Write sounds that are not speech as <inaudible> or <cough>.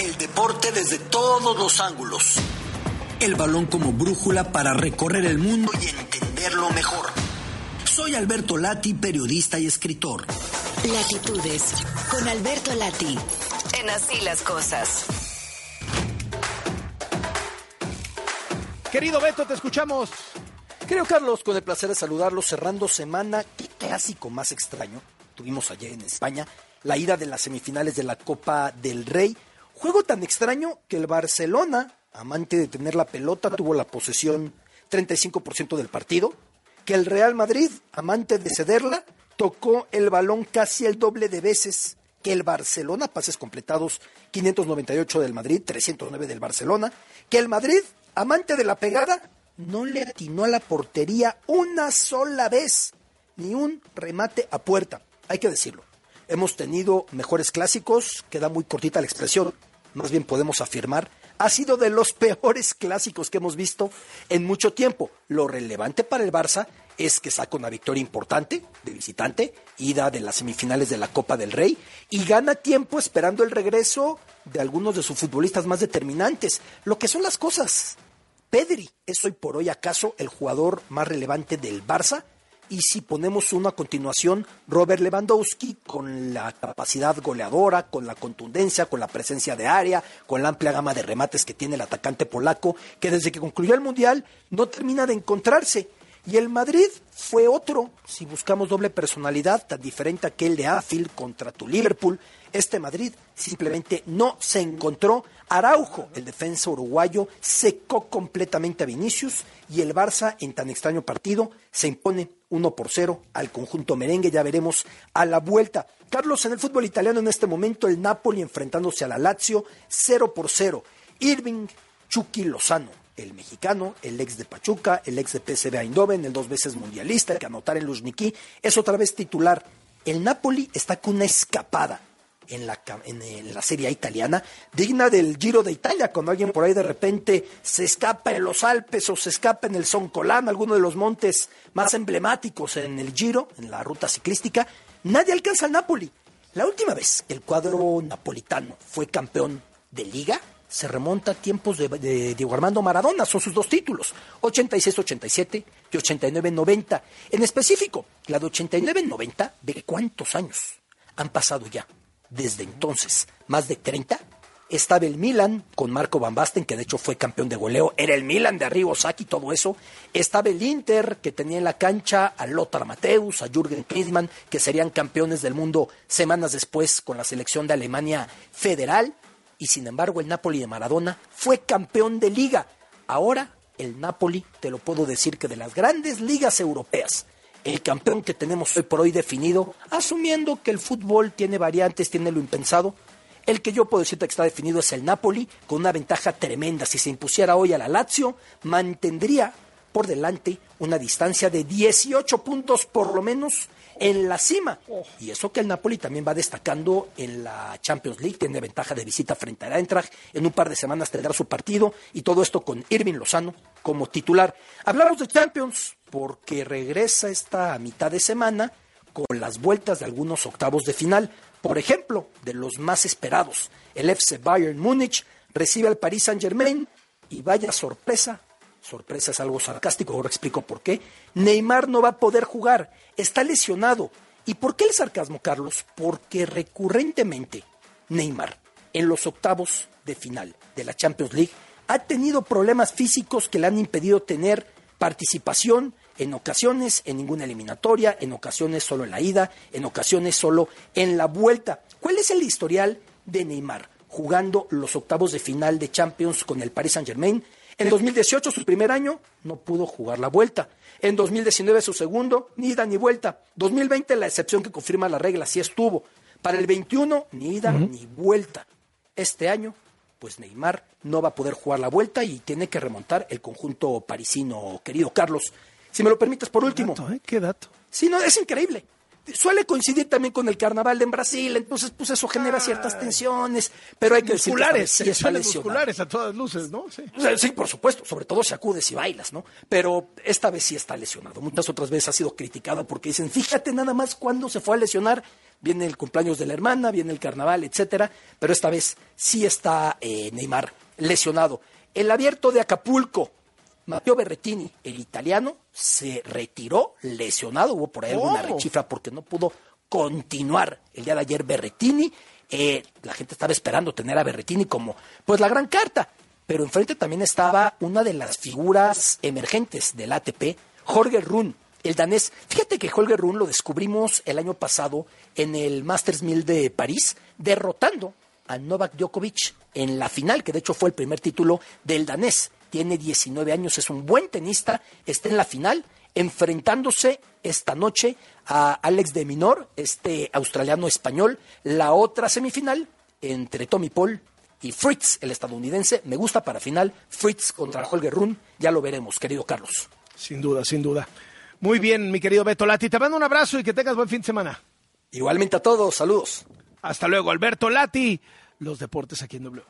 El deporte desde todos los ángulos. El balón como brújula para recorrer el mundo y entenderlo mejor. Soy Alberto Lati, periodista y escritor. Latitudes, con Alberto Lati, en Así las Cosas. Querido Beto, te escuchamos. Querido Carlos, con el placer de saludarlos cerrando semana. Qué clásico más extraño. Tuvimos ayer en España la ida de las semifinales de la Copa del Rey. Juego tan extraño que el Barcelona, amante de tener la pelota, tuvo la posesión 35% del partido. Que el Real Madrid, amante de cederla, tocó el balón casi el doble de veces que el Barcelona, pases completados 598 del Madrid, 309 del Barcelona, que el Madrid, amante de la pegada, no le atinó a la portería una sola vez, ni un remate a puerta, hay que decirlo. Hemos tenido mejores clásicos, queda muy cortita la expresión, más bien podemos afirmar, ha sido de los <laughs> peores clásicos que hemos visto en mucho tiempo. Lo relevante para el Barça es que saca una victoria importante de visitante, ida de las semifinales de la Copa del Rey, y gana tiempo esperando el regreso de algunos de sus futbolistas más determinantes. Lo que son las cosas. Pedri es hoy por hoy acaso el jugador más relevante del Barça y si ponemos uno a continuación, Robert Lewandowski, con la capacidad goleadora, con la contundencia, con la presencia de área, con la amplia gama de remates que tiene el atacante polaco, que desde que concluyó el Mundial no termina de encontrarse. Y el Madrid fue otro, si buscamos doble personalidad, tan diferente a aquel de Anfield contra tu Liverpool, este Madrid simplemente no se encontró. Araujo, el defensa uruguayo, secó completamente a Vinicius y el Barça, en tan extraño partido, se impone 1 por 0 al conjunto merengue. Ya veremos a la vuelta. Carlos, en el fútbol italiano en este momento, el Napoli enfrentándose a la Lazio 0 por 0. Irving Chucky Lozano, el mexicano, el ex de Pachuca, el ex de PSV Eindhoven, el dos veces mundialista, que anotar en Luzhniki, es otra vez titular. El Napoli está con una escapada en la, en la Serie italiana, digna del Giro de Italia, cuando alguien por ahí de repente se escapa en los Alpes o se escapa en el Soncolán, alguno de los montes más emblemáticos en el Giro, en la ruta ciclística, nadie alcanza al Napoli. La última vez que el cuadro napolitano fue campeón de liga se remonta a tiempos de, de, Diego Armando Maradona, son sus dos títulos, 86-87 y 89-90. En específico, la de 89-90, ¿de cuántos años han pasado ya? desde entonces, más de 30, estaba el Milan con Marco Van Basten, que de hecho fue campeón de goleo, era el Milan de Arrigo Sacchi, todo eso. Estaba el Inter, que tenía en la cancha a Lothar Mateus, a Jürgen Klinsmann, que serían campeones del mundo semanas después con la selección de Alemania federal. Y sin embargo, el Napoli de Maradona fue campeón de liga. Ahora, el Napoli, te lo puedo decir que de las grandes ligas europeas, el campeón que tenemos hoy por hoy definido, asumiendo que el fútbol tiene variantes, tiene lo impensado. El que yo puedo decirte que está definido es el Napoli, con una ventaja tremenda. Si se impusiera hoy a la Lazio, mantendría por delante una distancia de 18 puntos por lo menos en la cima. Y eso que el Napoli también va destacando en la Champions League, tiene ventaja de visita frente al Eintracht, en un par de semanas tendrá su partido y todo esto con Irving Lozano como titular. Hablamos de Champions porque regresa esta mitad de semana con las vueltas de algunos octavos de final. Por ejemplo, de los más esperados, el FC Bayern Múnich recibe al Paris Saint-Germain y vaya sorpresa, sorpresa es algo sarcástico, ahora explico por qué, Neymar no va a poder jugar, está lesionado. ¿Y por qué el sarcasmo, Carlos? Porque recurrentemente Neymar, en los octavos de final de la Champions League, ha tenido problemas físicos que le han impedido tener participación en ocasiones en ninguna eliminatoria, en ocasiones solo en la ida, en ocasiones solo en la vuelta. ¿Cuál es el historial de Neymar jugando los octavos de final de Champions con el Paris Saint-Germain? En 2018, su primer año, no pudo jugar la vuelta. En 2019, su segundo, ni ida ni vuelta. 2020, la excepción que confirma la regla, sí estuvo. Para el 21, ni ida ni vuelta. Este año, pues Neymar no va a poder jugar la vuelta y tiene que remontar el conjunto parisino, querido Carlos. Si me lo permites, por último. ¿Qué dato? Eh? ¿Qué dato? Sí, no, es increíble suele coincidir también con el carnaval de en Brasil, entonces pues eso genera ah. ciertas tensiones, pero hay que decir si es musculares a todas luces, ¿no? Sí. sí. por supuesto, sobre todo si acudes y bailas, ¿no? Pero esta vez sí está lesionado. Muchas otras veces ha sido criticado porque dicen, fíjate nada más cuándo se fue a lesionar viene el cumpleaños de la hermana, viene el carnaval, etcétera, pero esta vez sí está eh, Neymar lesionado. El abierto de Acapulco, Matteo Berretini, el italiano, se retiró lesionado, hubo por ahí alguna rechifra porque no pudo continuar el día de ayer Berretini. Eh, la gente estaba esperando tener a Berretini como pues la gran carta, pero enfrente también estaba una de las figuras emergentes del ATP, Jorge Run, el danés. Fíjate que Holger Run lo descubrimos el año pasado en el Masters 1000 de París, derrotando a Novak Djokovic en la final, que de hecho fue el primer título del danés. Tiene 19 años, es un buen tenista, está en la final, enfrentándose esta noche a Alex de Minor, este australiano español, la otra semifinal entre Tommy Paul y Fritz, el estadounidense. Me gusta para final Fritz contra Holger Run, ya lo veremos, querido Carlos. Sin duda, sin duda. Muy bien, mi querido Beto Lati. Te mando un abrazo y que tengas buen fin de semana. Igualmente a todos, saludos. Hasta luego, Alberto Lati. Los deportes aquí en W.